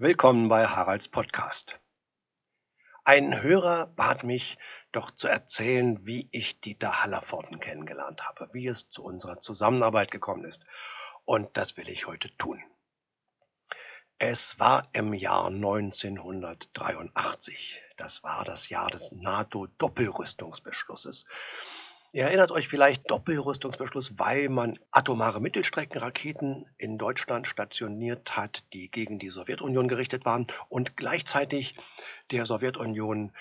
Willkommen bei Haralds Podcast. Ein Hörer bat mich, doch zu erzählen, wie ich Dieter Hallervorden kennengelernt habe, wie es zu unserer Zusammenarbeit gekommen ist. Und das will ich heute tun. Es war im Jahr 1983. Das war das Jahr des NATO-Doppelrüstungsbeschlusses. Ihr erinnert euch vielleicht Doppelrüstungsbeschluss, weil man atomare Mittelstreckenraketen in Deutschland stationiert hat, die gegen die Sowjetunion gerichtet waren und gleichzeitig der Sowjetunion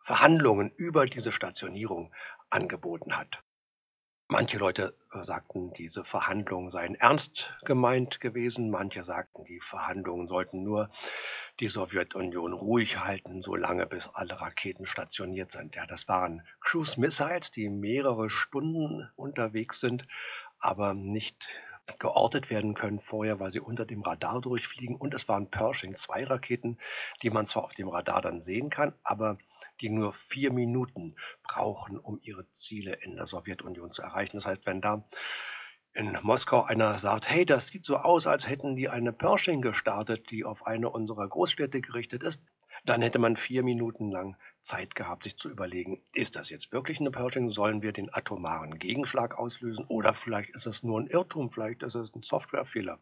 Verhandlungen über diese Stationierung angeboten hat. Manche Leute äh, sagten, diese Verhandlungen seien ernst gemeint gewesen, manche sagten, die Verhandlungen sollten nur die Sowjetunion ruhig halten, solange bis alle Raketen stationiert sind. Ja, das waren Cruise Missiles, die mehrere Stunden unterwegs sind, aber nicht geortet werden können vorher, weil sie unter dem Radar durchfliegen. Und es waren Pershing-2-Raketen, die man zwar auf dem Radar dann sehen kann, aber die nur vier Minuten brauchen, um ihre Ziele in der Sowjetunion zu erreichen. Das heißt, wenn da in Moskau einer sagt, hey, das sieht so aus, als hätten die eine Pershing gestartet, die auf eine unserer Großstädte gerichtet ist, dann hätte man vier Minuten lang Zeit gehabt, sich zu überlegen, ist das jetzt wirklich eine Pershing? Sollen wir den atomaren Gegenschlag auslösen? Oder vielleicht ist es nur ein Irrtum, vielleicht ist es ein Softwarefehler.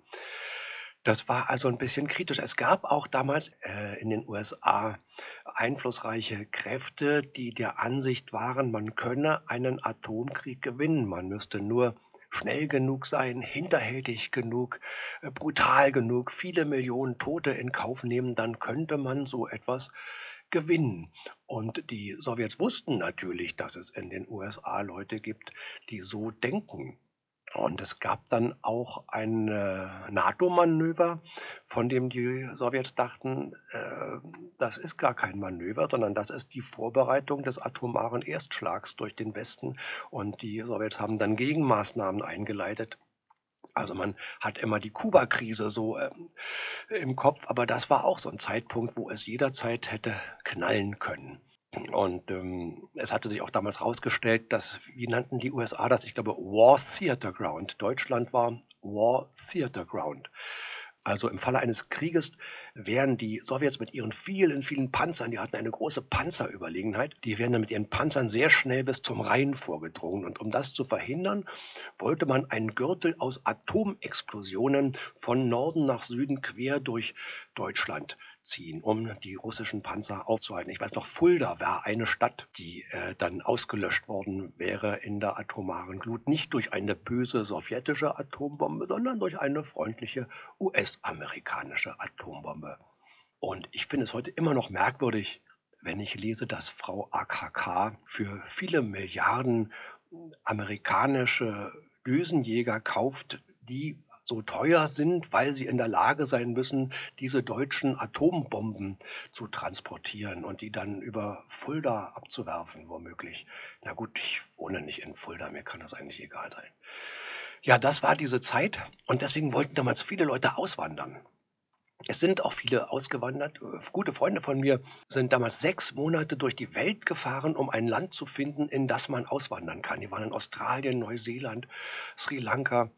Das war also ein bisschen kritisch. Es gab auch damals äh, in den USA einflussreiche Kräfte, die der Ansicht waren, man könne einen Atomkrieg gewinnen. Man müsste nur schnell genug sein, hinterhältig genug, äh, brutal genug, viele Millionen Tote in Kauf nehmen, dann könnte man so etwas gewinnen. Und die Sowjets wussten natürlich, dass es in den USA Leute gibt, die so denken. Und es gab dann auch ein äh, NATO-Manöver, von dem die Sowjets dachten, äh, das ist gar kein Manöver, sondern das ist die Vorbereitung des atomaren Erstschlags durch den Westen. Und die Sowjets haben dann Gegenmaßnahmen eingeleitet. Also man hat immer die Kuba-Krise so ähm, im Kopf, aber das war auch so ein Zeitpunkt, wo es jederzeit hätte knallen können. Und ähm, es hatte sich auch damals herausgestellt, dass, wie nannten die USA das? Ich glaube, War Theater Ground. Deutschland war War Theater Ground. Also im Falle eines Krieges wären die Sowjets mit ihren vielen, vielen Panzern, die hatten eine große Panzerüberlegenheit, die wären dann mit ihren Panzern sehr schnell bis zum Rhein vorgedrungen. Und um das zu verhindern, wollte man einen Gürtel aus Atomexplosionen von Norden nach Süden quer durch Deutschland ziehen, um die russischen Panzer aufzuhalten. Ich weiß noch, Fulda war eine Stadt, die äh, dann ausgelöscht worden wäre in der atomaren Glut. Nicht durch eine böse sowjetische Atombombe, sondern durch eine freundliche US-amerikanische Atombombe. Und ich finde es heute immer noch merkwürdig, wenn ich lese, dass Frau AKK für viele Milliarden amerikanische Düsenjäger kauft, die so teuer sind, weil sie in der Lage sein müssen, diese deutschen Atombomben zu transportieren und die dann über Fulda abzuwerfen, womöglich. Na gut, ich wohne nicht in Fulda, mir kann das eigentlich egal sein. Ja, das war diese Zeit und deswegen wollten damals viele Leute auswandern. Es sind auch viele ausgewandert. Gute Freunde von mir sind damals sechs Monate durch die Welt gefahren, um ein Land zu finden, in das man auswandern kann. Die waren in Australien, Neuseeland, Sri Lanka,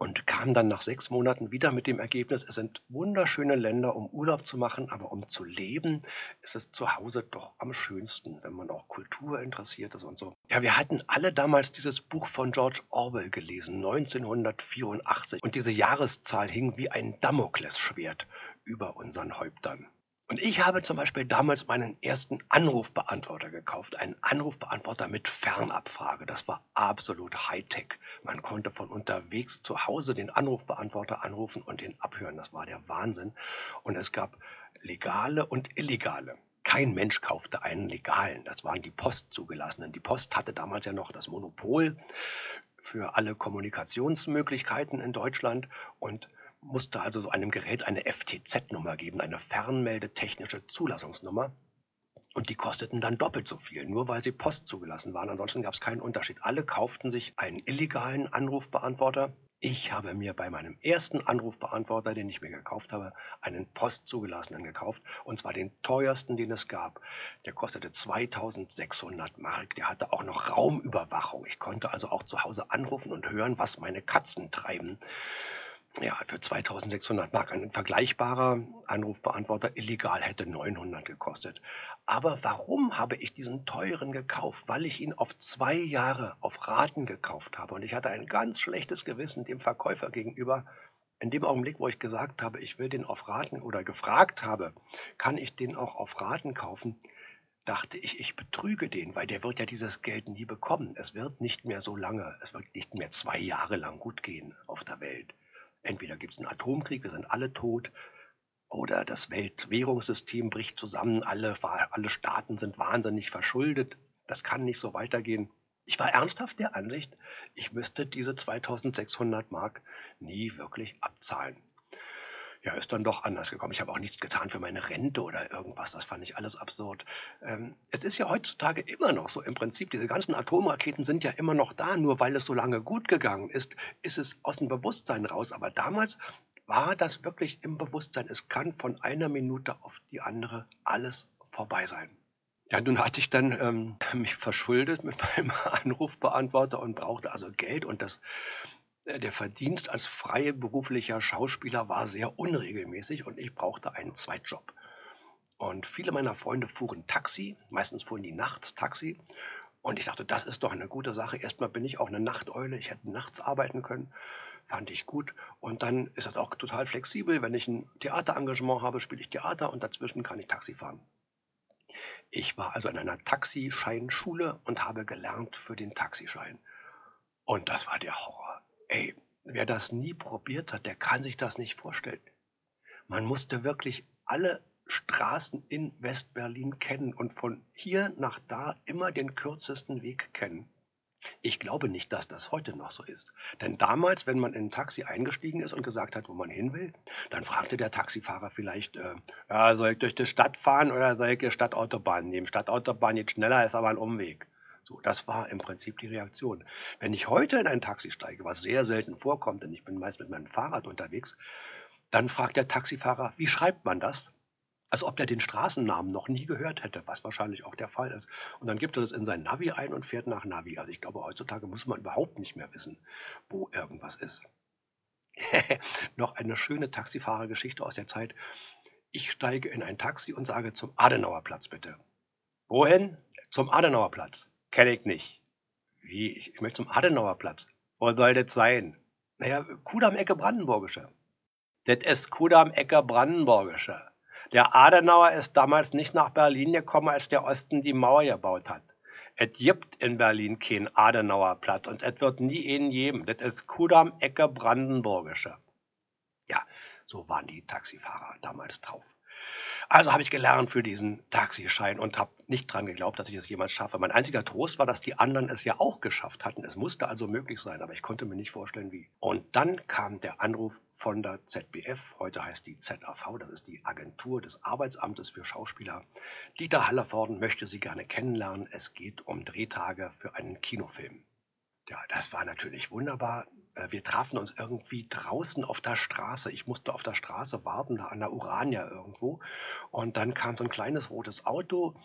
und kam dann nach sechs Monaten wieder mit dem Ergebnis, es sind wunderschöne Länder, um Urlaub zu machen, aber um zu leben, ist es zu Hause doch am schönsten, wenn man auch Kultur interessiert ist und so. Ja, wir hatten alle damals dieses Buch von George Orwell gelesen, 1984, und diese Jahreszahl hing wie ein Damoklesschwert über unseren Häuptern. Und ich habe zum Beispiel damals meinen ersten Anrufbeantworter gekauft. Einen Anrufbeantworter mit Fernabfrage. Das war absolut Hightech. Man konnte von unterwegs zu Hause den Anrufbeantworter anrufen und den abhören. Das war der Wahnsinn. Und es gab legale und illegale. Kein Mensch kaufte einen legalen. Das waren die Postzugelassenen. Die Post hatte damals ja noch das Monopol für alle Kommunikationsmöglichkeiten in Deutschland und musste also so einem Gerät eine FTZ-Nummer geben, eine Fernmeldetechnische Zulassungsnummer. Und die kosteten dann doppelt so viel, nur weil sie Post zugelassen waren. Ansonsten gab es keinen Unterschied. Alle kauften sich einen illegalen Anrufbeantworter. Ich habe mir bei meinem ersten Anrufbeantworter, den ich mir gekauft habe, einen postzugelassenen gekauft. Und zwar den teuersten, den es gab. Der kostete 2600 Mark. Der hatte auch noch Raumüberwachung. Ich konnte also auch zu Hause anrufen und hören, was meine Katzen treiben. Ja, für 2600 Mark. Ein vergleichbarer Anrufbeantworter illegal hätte 900 gekostet. Aber warum habe ich diesen teuren gekauft? Weil ich ihn auf zwei Jahre auf Raten gekauft habe. Und ich hatte ein ganz schlechtes Gewissen dem Verkäufer gegenüber. In dem Augenblick, wo ich gesagt habe, ich will den auf Raten oder gefragt habe, kann ich den auch auf Raten kaufen, dachte ich, ich betrüge den, weil der wird ja dieses Geld nie bekommen. Es wird nicht mehr so lange, es wird nicht mehr zwei Jahre lang gut gehen auf der Welt. Entweder gibt es einen Atomkrieg, wir sind alle tot, oder das Weltwährungssystem bricht zusammen, alle, alle Staaten sind wahnsinnig verschuldet. Das kann nicht so weitergehen. Ich war ernsthaft der Ansicht, ich müsste diese 2600 Mark nie wirklich abzahlen. Ja, ist dann doch anders gekommen. Ich habe auch nichts getan für meine Rente oder irgendwas. Das fand ich alles absurd. Ähm, es ist ja heutzutage immer noch so. Im Prinzip, diese ganzen Atomraketen sind ja immer noch da. Nur weil es so lange gut gegangen ist, ist es aus dem Bewusstsein raus. Aber damals war das wirklich im Bewusstsein. Es kann von einer Minute auf die andere alles vorbei sein. Ja, nun hatte ich dann ähm, mich verschuldet mit meinem Anrufbeantworter und brauchte also Geld und das der Verdienst als freiberuflicher Schauspieler war sehr unregelmäßig und ich brauchte einen Zweitjob. Und viele meiner Freunde fuhren Taxi, meistens fuhren die nachts Taxi. Und ich dachte, das ist doch eine gute Sache. Erstmal bin ich auch eine Nachteule, ich hätte nachts arbeiten können, fand ich gut. Und dann ist das auch total flexibel. Wenn ich ein Theaterengagement habe, spiele ich Theater und dazwischen kann ich Taxi fahren. Ich war also in einer Taxischeinschule und habe gelernt für den Taxischein. Und das war der Horror. Ey, wer das nie probiert hat, der kann sich das nicht vorstellen. Man musste wirklich alle Straßen in Westberlin kennen und von hier nach da immer den kürzesten Weg kennen. Ich glaube nicht, dass das heute noch so ist. Denn damals, wenn man in ein Taxi eingestiegen ist und gesagt hat, wo man hin will, dann fragte der Taxifahrer vielleicht, äh, ja, soll ich durch die Stadt fahren oder soll ich die Stadtautobahn nehmen? Stadtautobahn geht schneller, ist aber ein Umweg. So, das war im Prinzip die Reaktion. Wenn ich heute in ein Taxi steige, was sehr selten vorkommt, denn ich bin meist mit meinem Fahrrad unterwegs, dann fragt der Taxifahrer, wie schreibt man das? Als ob der den Straßennamen noch nie gehört hätte, was wahrscheinlich auch der Fall ist. Und dann gibt er das in sein Navi ein und fährt nach Navi. Also ich glaube, heutzutage muss man überhaupt nicht mehr wissen, wo irgendwas ist. noch eine schöne Taxifahrergeschichte aus der Zeit. Ich steige in ein Taxi und sage zum Adenauerplatz bitte. Wohin? Zum Adenauerplatz. Kenne ich nicht. Wie? Ich, ich möchte zum Adenauerplatz. Wo soll das sein? Naja, Kudamm Ecke Brandenburgische. Das ist Kudamm Ecke Brandenburgische. Der Adenauer ist damals nicht nach Berlin gekommen, als der Osten die Mauer gebaut hat. Es gibt in Berlin keinen Adenauerplatz und es wird nie ihn geben. Das ist Kudamm Ecke Brandenburgische. Ja, so waren die Taxifahrer damals drauf. Also habe ich gelernt für diesen Taxischein und habe nicht dran geglaubt, dass ich es jemals schaffe. Mein einziger Trost war, dass die anderen es ja auch geschafft hatten. Es musste also möglich sein, aber ich konnte mir nicht vorstellen, wie. Und dann kam der Anruf von der ZBF, heute heißt die ZAV, das ist die Agentur des Arbeitsamtes für Schauspieler. Dieter Hallervorden möchte Sie gerne kennenlernen. Es geht um Drehtage für einen Kinofilm. Ja, das war natürlich wunderbar. Äh, wir trafen uns irgendwie draußen auf der Straße. Ich musste auf der Straße warten, an der Urania irgendwo. Und dann kam so ein kleines rotes Auto.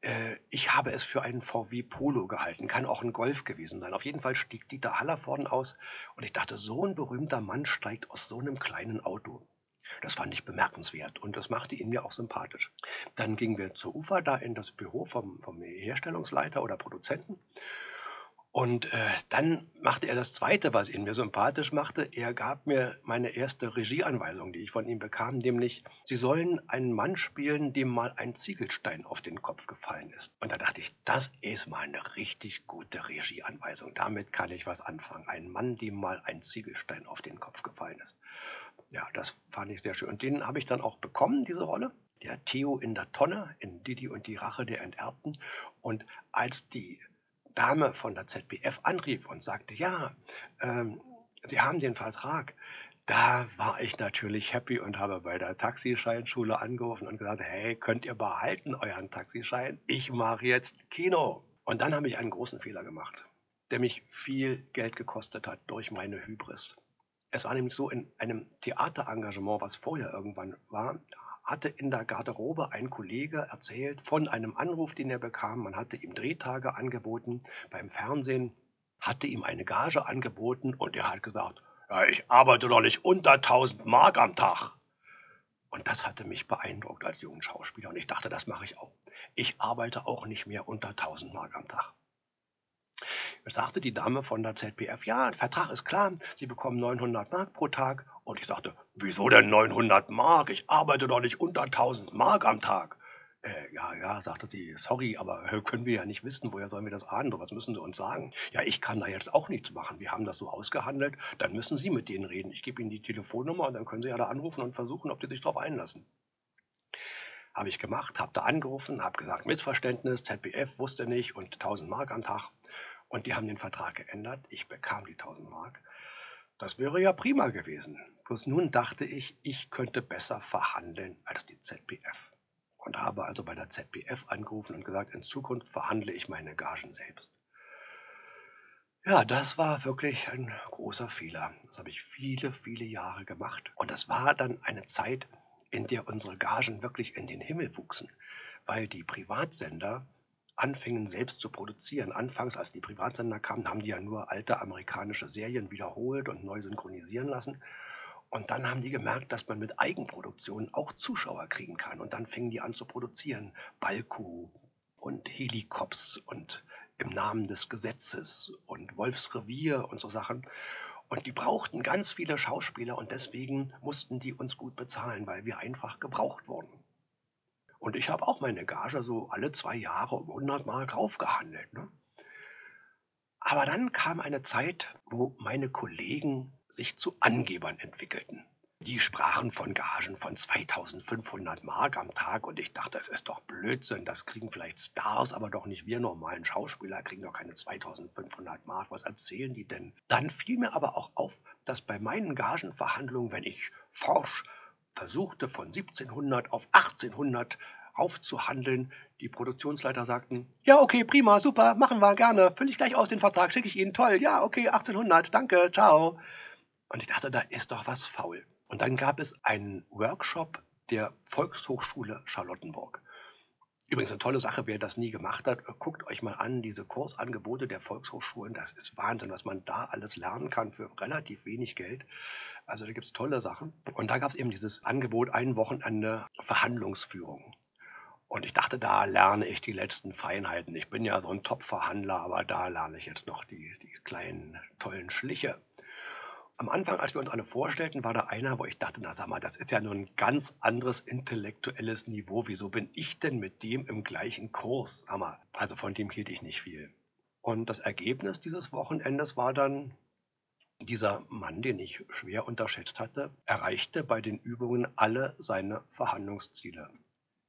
Äh, ich habe es für einen VW Polo gehalten. Kann auch ein Golf gewesen sein. Auf jeden Fall stieg Dieter Haller vorne aus. Und ich dachte, so ein berühmter Mann steigt aus so einem kleinen Auto. Das fand ich bemerkenswert und das machte ihn mir auch sympathisch. Dann gingen wir zur Ufer, da in das Büro vom, vom Herstellungsleiter oder Produzenten. Und äh, dann machte er das Zweite, was ihn mir sympathisch machte. Er gab mir meine erste Regieanweisung, die ich von ihm bekam, nämlich, Sie sollen einen Mann spielen, dem mal ein Ziegelstein auf den Kopf gefallen ist. Und da dachte ich, das ist mal eine richtig gute Regieanweisung. Damit kann ich was anfangen. Ein Mann, dem mal ein Ziegelstein auf den Kopf gefallen ist. Ja, das fand ich sehr schön. Und den habe ich dann auch bekommen, diese Rolle der Theo in der Tonne, in Didi und die Rache der Enterbten. Und als die Dame von der ZBF anrief und sagte, ja, ähm, Sie haben den Vertrag, da war ich natürlich happy und habe bei der Taxischeinschule angerufen und gesagt, hey, könnt ihr behalten euren Taxischein? Ich mache jetzt Kino. Und dann habe ich einen großen Fehler gemacht, der mich viel Geld gekostet hat durch meine Hybris. Es war nämlich so, in einem Theaterengagement, was vorher irgendwann war, hatte in der Garderobe ein Kollege erzählt von einem Anruf, den er bekam. Man hatte ihm Drehtage angeboten beim Fernsehen, hatte ihm eine Gage angeboten und er hat gesagt, Ja, ich arbeite doch nicht unter 1000 Mark am Tag. Und das hatte mich beeindruckt als jungen Schauspieler. Und ich dachte, das mache ich auch. Ich arbeite auch nicht mehr unter 1000 Mark am Tag. Es sagte die Dame von der ZPF, ja, der Vertrag ist klar, Sie bekommen 900 Mark pro Tag. Und ich sagte, wieso denn 900 Mark? Ich arbeite doch nicht unter 1000 Mark am Tag. Äh, ja, ja, sagte sie, sorry, aber äh, können wir ja nicht wissen, woher sollen wir das ahnen? Was müssen Sie uns sagen? Ja, ich kann da jetzt auch nichts machen. Wir haben das so ausgehandelt. Dann müssen Sie mit denen reden. Ich gebe Ihnen die Telefonnummer und dann können Sie ja da anrufen und versuchen, ob die sich darauf einlassen. Habe ich gemacht, habe da angerufen, habe gesagt, Missverständnis, ZBF wusste nicht und 1000 Mark am Tag. Und die haben den Vertrag geändert. Ich bekam die 1000 Mark. Das wäre ja prima gewesen. Bloß nun dachte ich, ich könnte besser verhandeln als die ZBF und habe also bei der ZBF angerufen und gesagt, in Zukunft verhandle ich meine Gagen selbst. Ja, das war wirklich ein großer Fehler. Das habe ich viele, viele Jahre gemacht. Und das war dann eine Zeit, in der unsere Gagen wirklich in den Himmel wuchsen, weil die Privatsender anfingen selbst zu produzieren. Anfangs, als die Privatsender kamen, haben die ja nur alte amerikanische Serien wiederholt und neu synchronisieren lassen. Und dann haben die gemerkt, dass man mit Eigenproduktionen auch Zuschauer kriegen kann. Und dann fingen die an zu produzieren. Balko und Helikops und im Namen des Gesetzes und Wolfsrevier und so Sachen. Und die brauchten ganz viele Schauspieler und deswegen mussten die uns gut bezahlen, weil wir einfach gebraucht wurden. Und ich habe auch meine Gage so alle zwei Jahre um 100 Mark raufgehandelt. Ne? Aber dann kam eine Zeit, wo meine Kollegen sich zu Angebern entwickelten. Die sprachen von Gagen von 2500 Mark am Tag und ich dachte, das ist doch Blödsinn, das kriegen vielleicht Stars, aber doch nicht wir normalen Schauspieler, kriegen doch keine 2500 Mark, was erzählen die denn? Dann fiel mir aber auch auf, dass bei meinen Gagenverhandlungen, wenn ich forsch versuchte von 1700 auf 1800 aufzuhandeln, die Produktionsleiter sagten, ja, okay, prima, super, machen wir gerne, fülle ich gleich aus den Vertrag, schicke ich Ihnen, toll, ja, okay, 1800, danke, ciao. Und ich dachte, da ist doch was faul. Und dann gab es einen Workshop der Volkshochschule Charlottenburg. Übrigens eine tolle Sache, wer das nie gemacht hat, guckt euch mal an, diese Kursangebote der Volkshochschulen, das ist Wahnsinn, was man da alles lernen kann für relativ wenig Geld. Also da gibt es tolle Sachen. Und da gab es eben dieses Angebot, ein Wochenende Verhandlungsführung. Und ich dachte, da lerne ich die letzten Feinheiten. Ich bin ja so ein Top-Verhandler, aber da lerne ich jetzt noch die, die kleinen, tollen Schliche. Am Anfang, als wir uns alle vorstellten, war da einer, wo ich dachte, na sag mal, das ist ja nur ein ganz anderes intellektuelles Niveau. Wieso bin ich denn mit dem im gleichen Kurs? Hammer. Also von dem hielt ich nicht viel. Und das Ergebnis dieses Wochenendes war dann, dieser Mann, den ich schwer unterschätzt hatte, erreichte bei den Übungen alle seine Verhandlungsziele.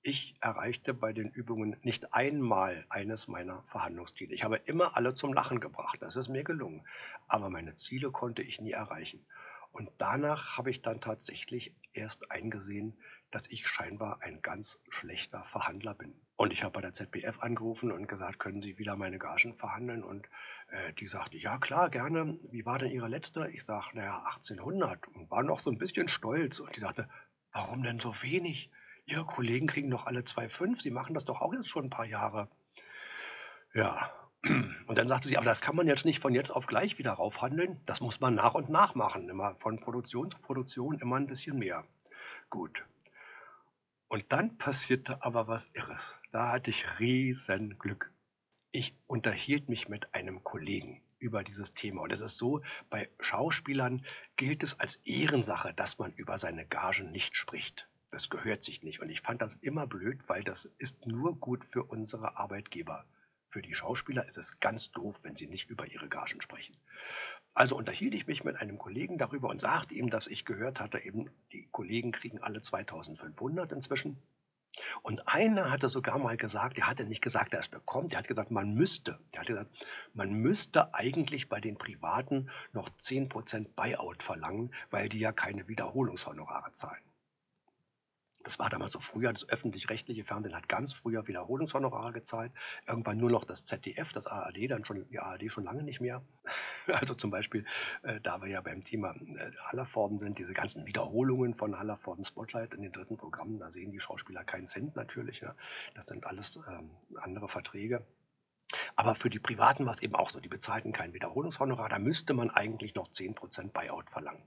Ich erreichte bei den Übungen nicht einmal eines meiner Verhandlungsziele. Ich habe immer alle zum Lachen gebracht. Das ist mir gelungen. Aber meine Ziele konnte ich nie erreichen. Und danach habe ich dann tatsächlich erst eingesehen, dass ich scheinbar ein ganz schlechter Verhandler bin. Und ich habe bei der ZBF angerufen und gesagt, können Sie wieder meine Gagen verhandeln? Und äh, die sagte, ja klar, gerne. Wie war denn Ihre letzte? Ich sage, naja, 1800 und war noch so ein bisschen stolz. Und die sagte, warum denn so wenig? Ihre Kollegen kriegen doch alle 2,5. Sie machen das doch auch jetzt schon ein paar Jahre. Ja. Und dann sagte sie, aber das kann man jetzt nicht von jetzt auf gleich wieder raufhandeln. Das muss man nach und nach machen. Immer von Produktion zu Produktion immer ein bisschen mehr. Gut. Und dann passierte aber was Irres. Da hatte ich riesen Glück. Ich unterhielt mich mit einem Kollegen über dieses Thema. Und es ist so, bei Schauspielern gilt es als Ehrensache, dass man über seine Gagen nicht spricht. Das gehört sich nicht. Und ich fand das immer blöd, weil das ist nur gut für unsere Arbeitgeber. Für die Schauspieler ist es ganz doof, wenn sie nicht über ihre Gagen sprechen. Also unterhielt ich mich mit einem Kollegen darüber und sagte ihm, dass ich gehört hatte, eben die Kollegen kriegen alle 2500 inzwischen. Und einer hatte sogar mal gesagt, er hatte nicht gesagt, er es bekommt, er hat gesagt, man müsste, er hat gesagt, man müsste eigentlich bei den Privaten noch 10% Buyout verlangen, weil die ja keine Wiederholungshonorare zahlen. Das war damals so früher, das öffentlich-rechtliche Fernsehen hat ganz früher Wiederholungshonorare gezahlt. Irgendwann nur noch das ZDF, das ARD, dann schon die ARD schon lange nicht mehr. Also zum Beispiel, äh, da wir ja beim Thema äh, Hallervorden sind, diese ganzen Wiederholungen von Hallervorden Spotlight in den dritten Programmen, da sehen die Schauspieler keinen Cent natürlich. Ja. Das sind alles ähm, andere Verträge. Aber für die Privaten war es eben auch so, die bezahlten kein Wiederholungshonorar, da müsste man eigentlich noch 10% Buyout verlangen.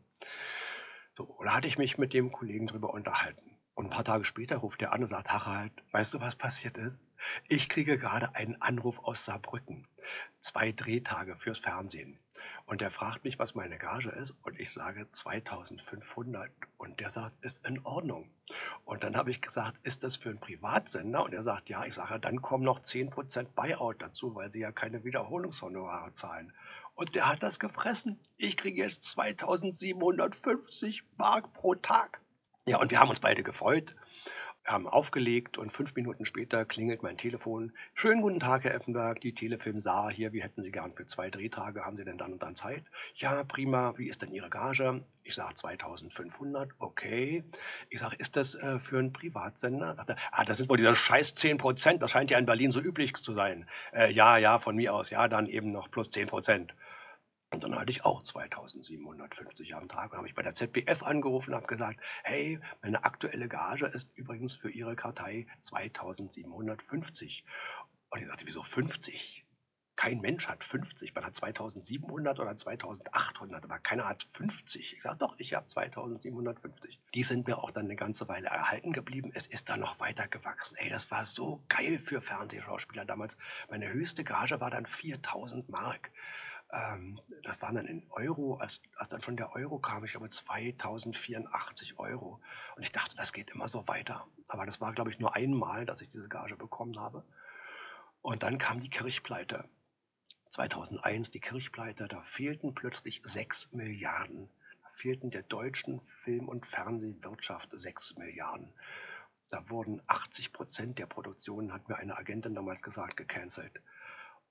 So, da hatte ich mich mit dem Kollegen drüber unterhalten. Und ein paar Tage später ruft er an und sagt, Harald, weißt du, was passiert ist? Ich kriege gerade einen Anruf aus Saarbrücken. Zwei Drehtage fürs Fernsehen. Und der fragt mich, was meine Gage ist. Und ich sage 2500. Und der sagt, ist in Ordnung. Und dann habe ich gesagt, ist das für einen Privatsender? Und er sagt, ja. Ich sage, dann kommen noch 10% Buyout dazu, weil sie ja keine Wiederholungshonorare zahlen. Und der hat das gefressen. Ich kriege jetzt 2750 Mark pro Tag. Ja, und wir haben uns beide gefreut, haben aufgelegt und fünf Minuten später klingelt mein Telefon. Schönen guten Tag, Herr Effenberg, die Telefilm Saar hier. Wie hätten Sie gern für zwei Drehtage? Haben Sie denn dann und dann Zeit? Ja, prima. Wie ist denn Ihre Gage? Ich sage 2500. Okay. Ich sage, ist das äh, für einen Privatsender? Sagt er, ah, das sind wohl diese scheiß 10 Prozent. Das scheint ja in Berlin so üblich zu sein. Äh, ja, ja, von mir aus. Ja, dann eben noch plus 10 Prozent. Und dann hatte ich auch 2750 am Tag. Und habe ich bei der ZBF angerufen und habe gesagt, hey, meine aktuelle Gage ist übrigens für Ihre Kartei 2750. Und ich sagte, wieso 50? Kein Mensch hat 50. Man hat 2700 oder 2800, aber keiner hat 50. Ich sage doch, ich habe 2750. Die sind mir auch dann eine ganze Weile erhalten geblieben. Es ist dann noch weiter gewachsen. Ey, das war so geil für Fernsehschauspieler damals. Meine höchste Gage war dann 4000 Mark. Ähm, das waren dann in Euro, als, als dann schon der Euro kam, ich glaube 2084 Euro. Und ich dachte, das geht immer so weiter. Aber das war, glaube ich, nur einmal, dass ich diese Gage bekommen habe. Und dann kam die Kirchpleite. 2001 die Kirchpleite, da fehlten plötzlich 6 Milliarden. Da fehlten der deutschen Film- und Fernsehwirtschaft 6 Milliarden. Da wurden 80 Prozent der Produktionen, hat mir eine Agentin damals gesagt, gecancelt.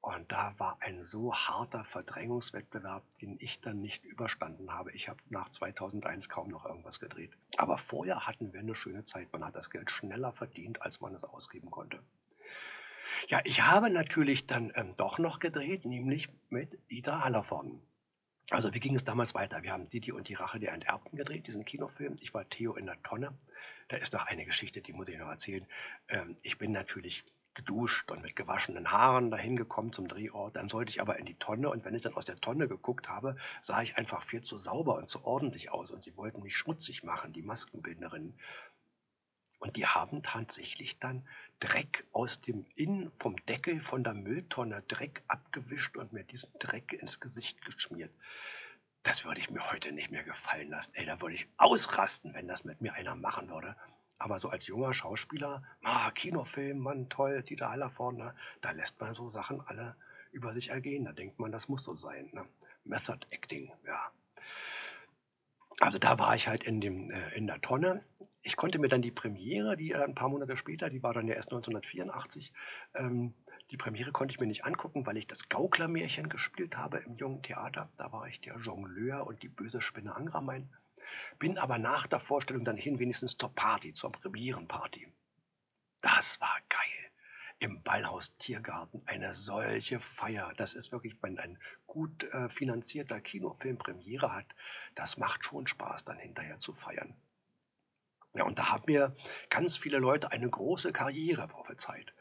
Und da war ein so harter Verdrängungswettbewerb, den ich dann nicht überstanden habe. Ich habe nach 2001 kaum noch irgendwas gedreht. Aber vorher hatten wir eine schöne Zeit. Man hat das Geld schneller verdient, als man es ausgeben konnte. Ja, ich habe natürlich dann ähm, doch noch gedreht, nämlich mit Dieter Hallervorden. Also wie ging es damals weiter? Wir haben Didi und die Rache der Enterbten gedreht, diesen Kinofilm. Ich war Theo in der Tonne. Da ist noch eine Geschichte, die muss ich noch erzählen. Ähm, ich bin natürlich geduscht und mit gewaschenen Haaren dahin gekommen zum Drehort. Dann sollte ich aber in die Tonne und wenn ich dann aus der Tonne geguckt habe, sah ich einfach viel zu sauber und zu ordentlich aus und sie wollten mich schmutzig machen, die Maskenbildnerinnen. Und die haben tatsächlich dann Dreck aus dem Innen vom Deckel von der Mülltonne Dreck abgewischt und mir diesen Dreck ins Gesicht geschmiert. Das würde ich mir heute nicht mehr gefallen lassen. Ey, da würde ich ausrasten, wenn das mit mir einer machen würde. Aber so als junger Schauspieler, ah, Kinofilm, Mann, toll, Dieter Hallervorden, ne? da lässt man so Sachen alle über sich ergehen. Da denkt man, das muss so sein. Ne? Method Acting, ja. Also da war ich halt in, dem, äh, in der Tonne. Ich konnte mir dann die Premiere, die äh, ein paar Monate später, die war dann ja erst 1984, ähm, die Premiere konnte ich mir nicht angucken, weil ich das Gauklermärchen gespielt habe im Jungen Theater. Da war ich der Jongleur und die böse Spinne Angramein. Bin aber nach der Vorstellung dann hin wenigstens zur Party, zur Premierenparty. Das war geil. Im Ballhaus Tiergarten eine solche Feier. Das ist wirklich, wenn ein gut äh, finanzierter Kinofilm Premiere hat, das macht schon Spaß, dann hinterher zu feiern. Ja, und da haben mir ganz viele Leute eine große Karriere prophezeit.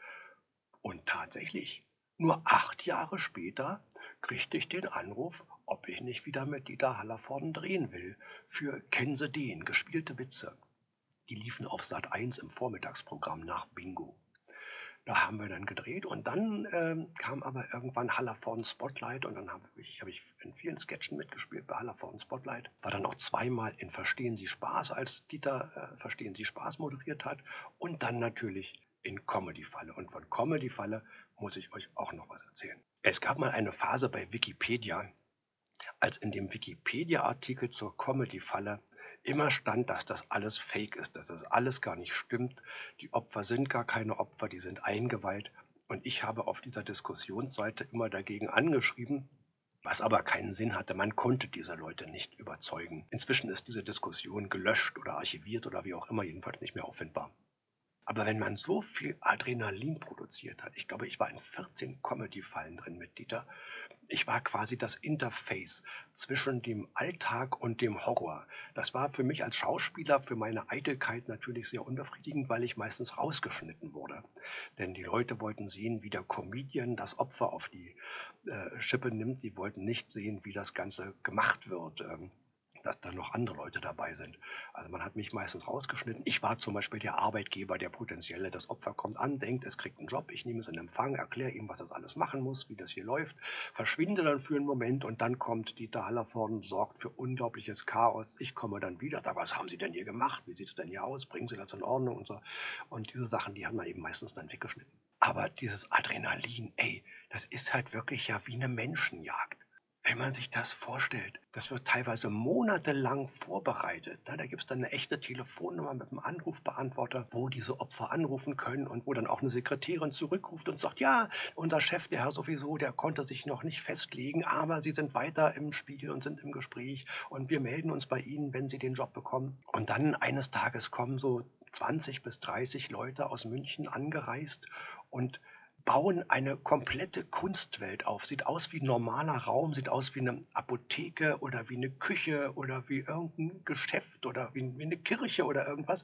Und tatsächlich, nur acht Jahre später kriegte ich den Anruf, ob ich nicht wieder mit Dieter Hallervorden drehen will, für Kennen Sie den, gespielte Witze. Die liefen auf Sat 1 im Vormittagsprogramm nach Bingo. Da haben wir dann gedreht und dann ähm, kam aber irgendwann Hallervorden Spotlight und dann habe ich, hab ich in vielen Sketchen mitgespielt bei Hallervorden Spotlight. War dann auch zweimal in Verstehen Sie Spaß, als Dieter äh, Verstehen Sie Spaß moderiert hat und dann natürlich in Comedy-Falle. Und von Comedy-Falle muss ich euch auch noch was erzählen. Es gab mal eine Phase bei Wikipedia, als in dem Wikipedia-Artikel zur Comedy-Falle immer stand, dass das alles fake ist, dass das alles gar nicht stimmt. Die Opfer sind gar keine Opfer, die sind eingeweiht. Und ich habe auf dieser Diskussionsseite immer dagegen angeschrieben, was aber keinen Sinn hatte. Man konnte diese Leute nicht überzeugen. Inzwischen ist diese Diskussion gelöscht oder archiviert oder wie auch immer, jedenfalls nicht mehr auffindbar. Aber wenn man so viel Adrenalin produziert hat, ich glaube, ich war in 14 Comedy-Fallen drin mit Dieter, ich war quasi das Interface zwischen dem Alltag und dem Horror. Das war für mich als Schauspieler, für meine Eitelkeit natürlich sehr unbefriedigend, weil ich meistens rausgeschnitten wurde. Denn die Leute wollten sehen, wie der Comedian das Opfer auf die äh, Schippe nimmt. Die wollten nicht sehen, wie das Ganze gemacht wird. Ähm, dass da noch andere Leute dabei sind. Also man hat mich meistens rausgeschnitten. Ich war zum Beispiel der Arbeitgeber, der potenzielle. Das Opfer kommt an, denkt, es kriegt einen Job, ich nehme es in Empfang, erkläre ihm, was das alles machen muss, wie das hier läuft, verschwinde dann für einen Moment und dann kommt Dieter Hallervorden, sorgt für unglaubliches Chaos. Ich komme dann wieder, sage, was haben Sie denn hier gemacht? Wie sieht es denn hier aus? Bringen Sie das in Ordnung und so. Und diese Sachen, die haben wir eben meistens dann weggeschnitten. Aber dieses Adrenalin, ey, das ist halt wirklich ja wie eine Menschenjagd. Wenn man sich das vorstellt, das wird teilweise monatelang vorbereitet. Da gibt es dann eine echte Telefonnummer mit einem Anrufbeantworter, wo diese Opfer anrufen können und wo dann auch eine Sekretärin zurückruft und sagt, ja, unser Chef, der Herr sowieso, der konnte sich noch nicht festlegen, aber Sie sind weiter im Spiel und sind im Gespräch und wir melden uns bei Ihnen, wenn Sie den Job bekommen. Und dann eines Tages kommen so 20 bis 30 Leute aus München angereist und bauen eine komplette Kunstwelt auf. Sieht aus wie ein normaler Raum, sieht aus wie eine Apotheke oder wie eine Küche oder wie irgendein Geschäft oder wie, eine Kirche oder irgendwas.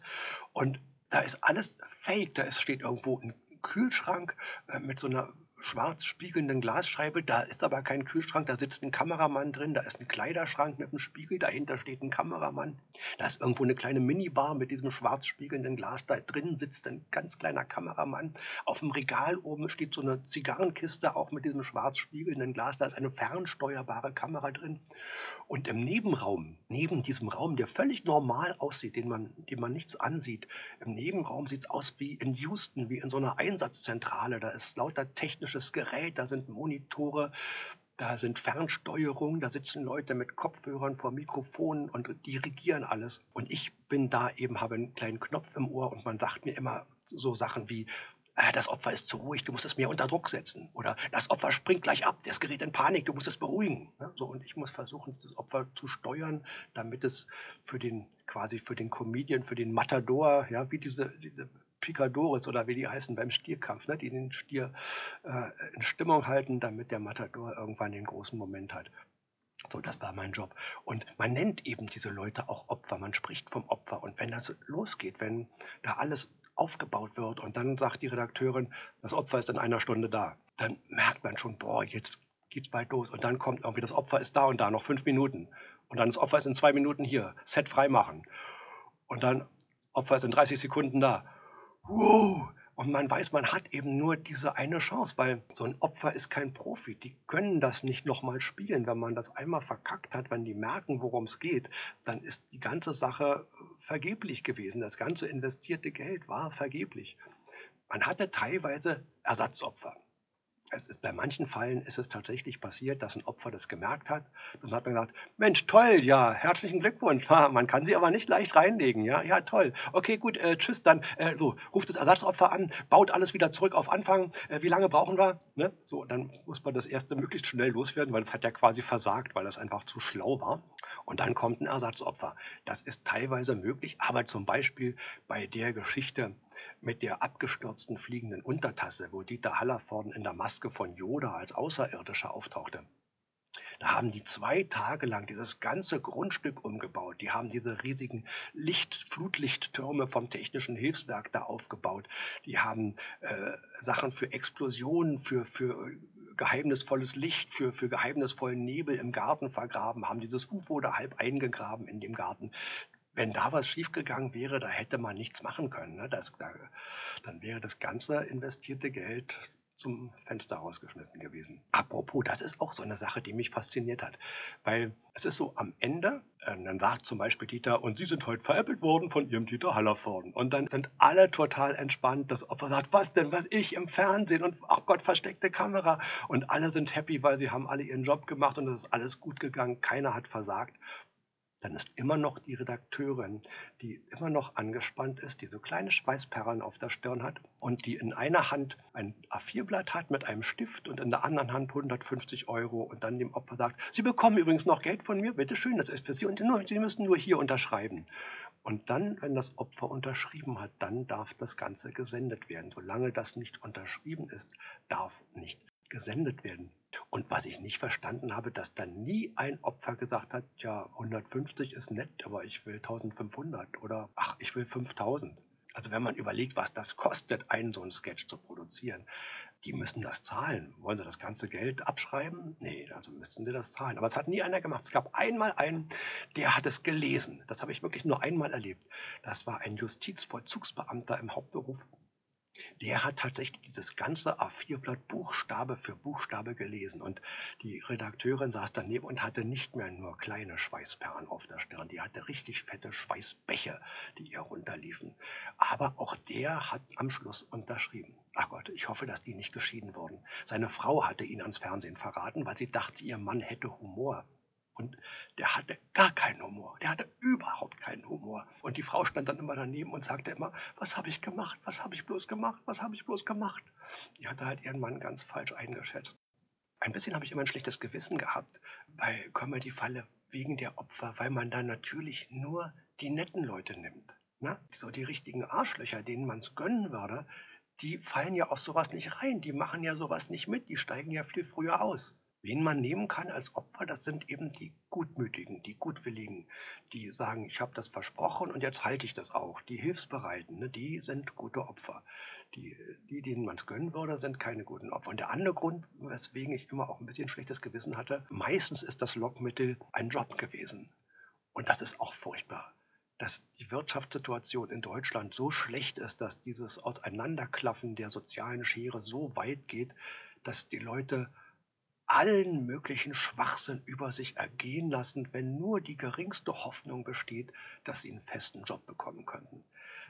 Und da ist alles fake. Da steht irgendwo ein Kühlschrank äh, mit so einer schwarz spiegelnden Glasscheibe. Da ist aber kein Kühlschrank, da sitzt ein Kameramann drin, da ist ein Kleiderschrank mit einem Spiegel, dahinter steht ein Kameramann. Da ist irgendwo eine kleine Minibar mit diesem schwarz spiegelnden Glas. Da drin sitzt ein ganz kleiner Kameramann. Auf dem Regal oben steht so eine Zigarrenkiste, auch mit diesem schwarz spiegelnden Glas. Da ist eine fernsteuerbare Kamera drin. Und im Nebenraum, neben diesem Raum, der völlig normal aussieht, den man, den man nichts ansieht, im Nebenraum sieht es aus wie in Houston, wie in so einer Einsatzzentrale. Da ist lauter technisches Gerät, da sind Monitore, da sind Fernsteuerungen, da sitzen Leute mit Kopfhörern vor Mikrofonen und dirigieren alles. Und ich bin da eben, habe einen kleinen Knopf im Ohr und man sagt mir immer so Sachen wie, äh, das Opfer ist zu ruhig, du musst es mehr unter Druck setzen. Oder das Opfer springt gleich ab, das gerät in Panik, du musst es beruhigen. So, und ich muss versuchen, das Opfer zu steuern, damit es für den, quasi für den Comedian, für den Matador, ja, wie diese, diese Picadores oder wie die heißen beim Stierkampf, ne, die den Stier äh, in Stimmung halten, damit der Matador irgendwann den großen Moment hat. So, das war mein Job. Und man nennt eben diese Leute auch Opfer. Man spricht vom Opfer. Und wenn das losgeht, wenn da alles aufgebaut wird und dann sagt die Redakteurin, das Opfer ist in einer Stunde da, dann merkt man schon, boah, jetzt geht's bald los. Und dann kommt irgendwie, das Opfer ist da und da, noch fünf Minuten. Und dann das Opfer ist in zwei Minuten hier, Set freimachen. Und dann Opfer ist in 30 Sekunden da wow. Und man weiß, man hat eben nur diese eine Chance, weil so ein Opfer ist kein Profi. Die können das nicht nochmal spielen. Wenn man das einmal verkackt hat, wenn die merken, worum es geht, dann ist die ganze Sache vergeblich gewesen. Das ganze investierte Geld war vergeblich. Man hatte teilweise Ersatzopfer es ist, bei manchen Fällen ist es tatsächlich passiert, dass ein Opfer das gemerkt hat. Dann hat man gesagt, Mensch, toll, ja, herzlichen Glückwunsch. Ha, man kann sie aber nicht leicht reinlegen. Ja, ja, toll. Okay, gut, äh, tschüss, dann äh, so, ruft das Ersatzopfer an, baut alles wieder zurück auf Anfang. Äh, wie lange brauchen wir? Ne? So, dann muss man das erste möglichst schnell loswerden, weil es hat ja quasi versagt, weil das einfach zu schlau war. Und dann kommt ein Ersatzopfer. Das ist teilweise möglich, aber zum Beispiel bei der Geschichte, mit der abgestürzten fliegenden Untertasse, wo Dieter Hallervorden in der Maske von Yoda als Außerirdischer auftauchte. Da haben die zwei Tage lang dieses ganze Grundstück umgebaut. Die haben diese riesigen Licht, Flutlichttürme vom Technischen Hilfswerk da aufgebaut. Die haben äh, Sachen für Explosionen, für, für geheimnisvolles Licht, für, für geheimnisvollen Nebel im Garten vergraben, haben dieses UFO da halb eingegraben in dem Garten wenn da was schiefgegangen wäre, da hätte man nichts machen können. Ne? Das, da, dann wäre das ganze investierte Geld zum Fenster rausgeschmissen gewesen. Apropos, das ist auch so eine Sache, die mich fasziniert hat. Weil es ist so am Ende, äh, dann sagt zum Beispiel Dieter, und Sie sind heute veräppelt worden von Ihrem Dieter Hallervorden. Und dann sind alle total entspannt. Das Opfer sagt, was denn, was ich im Fernsehen und ach Gott, versteckte Kamera. Und alle sind happy, weil sie haben alle ihren Job gemacht und es ist alles gut gegangen. Keiner hat versagt dann ist immer noch die Redakteurin, die immer noch angespannt ist, die so kleine Schweißperlen auf der Stirn hat und die in einer Hand ein A4-Blatt hat mit einem Stift und in der anderen Hand 150 Euro und dann dem Opfer sagt, Sie bekommen übrigens noch Geld von mir, bitteschön, das ist für Sie und Sie müssen nur hier unterschreiben. Und dann, wenn das Opfer unterschrieben hat, dann darf das Ganze gesendet werden. Solange das nicht unterschrieben ist, darf nicht gesendet werden. Und was ich nicht verstanden habe, dass dann nie ein Opfer gesagt hat, ja, 150 ist nett, aber ich will 1500 oder ach, ich will 5000. Also wenn man überlegt, was das kostet, einen so einen Sketch zu produzieren, die müssen das zahlen. Wollen sie das ganze Geld abschreiben? Nee, also müssten sie das zahlen. Aber es hat nie einer gemacht. Es gab einmal einen, der hat es gelesen. Das habe ich wirklich nur einmal erlebt. Das war ein Justizvollzugsbeamter im Hauptberuf der hat tatsächlich dieses ganze A4-Blatt Buchstabe für Buchstabe gelesen. Und die Redakteurin saß daneben und hatte nicht mehr nur kleine Schweißperlen auf der Stirn, die hatte richtig fette Schweißbäche, die ihr runterliefen. Aber auch der hat am Schluss unterschrieben. Ach Gott, ich hoffe, dass die nicht geschieden wurden. Seine Frau hatte ihn ans Fernsehen verraten, weil sie dachte, ihr Mann hätte Humor. Und der hatte gar keinen Humor. Der hatte überhaupt keinen Humor. Und die Frau stand dann immer daneben und sagte immer, was habe ich gemacht? Was habe ich bloß gemacht? Was habe ich bloß gemacht? Die hatte halt ihren Mann ganz falsch eingeschätzt. Ein bisschen habe ich immer ein schlechtes Gewissen gehabt bei Comedy-Falle wegen der Opfer, weil man da natürlich nur die netten Leute nimmt. Ne? So die richtigen Arschlöcher, denen man es gönnen würde, die fallen ja auf sowas nicht rein. Die machen ja sowas nicht mit. Die steigen ja viel früher aus. Wen man nehmen kann als Opfer, das sind eben die Gutmütigen, die Gutwilligen, die sagen, ich habe das versprochen und jetzt halte ich das auch. Die Hilfsbereiten, ne, die sind gute Opfer. Die, die denen man es gönnen würde, sind keine guten Opfer. Und der andere Grund, weswegen ich immer auch ein bisschen schlechtes Gewissen hatte, meistens ist das Lockmittel ein Job gewesen. Und das ist auch furchtbar dass die Wirtschaftssituation in Deutschland so schlecht ist, dass dieses Auseinanderklaffen der sozialen Schere so weit geht, dass die Leute allen möglichen Schwachsinn über sich ergehen lassen, wenn nur die geringste Hoffnung besteht, dass sie einen festen Job bekommen könnten.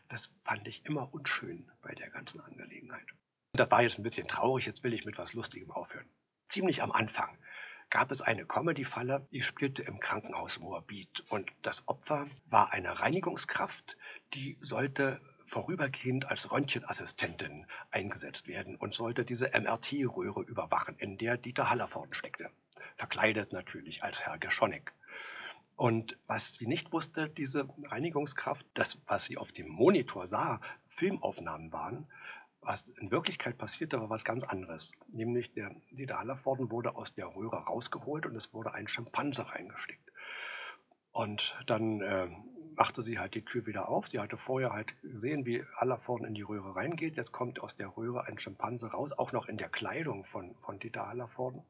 Das fand ich immer unschön bei der ganzen Angelegenheit. Das war jetzt ein bisschen traurig, jetzt will ich mit was Lustigem aufhören. Ziemlich am Anfang gab es eine Comedy-Falle, die spielte im Krankenhaus Moabit und das Opfer war eine Reinigungskraft, die sollte vorübergehend als Röntgenassistentin eingesetzt werden und sollte diese MRT-Röhre überwachen, in der Dieter Hallervorden steckte. Verkleidet natürlich als Herr Geschonek. Und was sie nicht wusste, diese Reinigungskraft, das, was sie auf dem Monitor sah, Filmaufnahmen waren, was in Wirklichkeit passierte, war was ganz anderes. Nämlich der Dieter Hallervorden wurde aus der Röhre rausgeholt und es wurde ein Schimpanse reingesteckt. Und dann äh, machte sie halt die Tür wieder auf. Sie hatte vorher halt gesehen, wie Hallervorden in die Röhre reingeht. Jetzt kommt aus der Röhre ein Schimpanse raus, auch noch in der Kleidung von, von Dieter Hallervorden.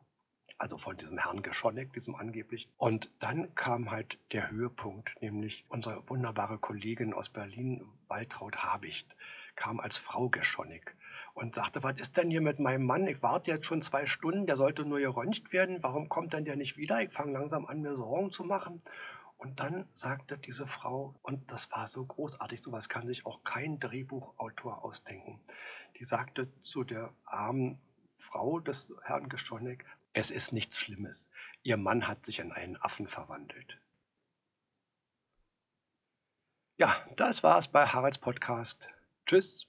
Also von diesem Herrn Geschonek, diesem angeblich. Und dann kam halt der Höhepunkt, nämlich unsere wunderbare Kollegin aus Berlin, Waltraud Habicht kam als Frau Geschonig und sagte, was ist denn hier mit meinem Mann? Ich warte jetzt schon zwei Stunden, der sollte nur geröntgt werden. Warum kommt denn der nicht wieder? Ich fange langsam an, mir Sorgen zu machen. Und dann sagte diese Frau, und das war so großartig, sowas kann sich auch kein Drehbuchautor ausdenken, die sagte zu der armen Frau des Herrn Geschonek, es ist nichts Schlimmes. Ihr Mann hat sich in einen Affen verwandelt. Ja, das war's bei Haralds Podcast. Tschüss.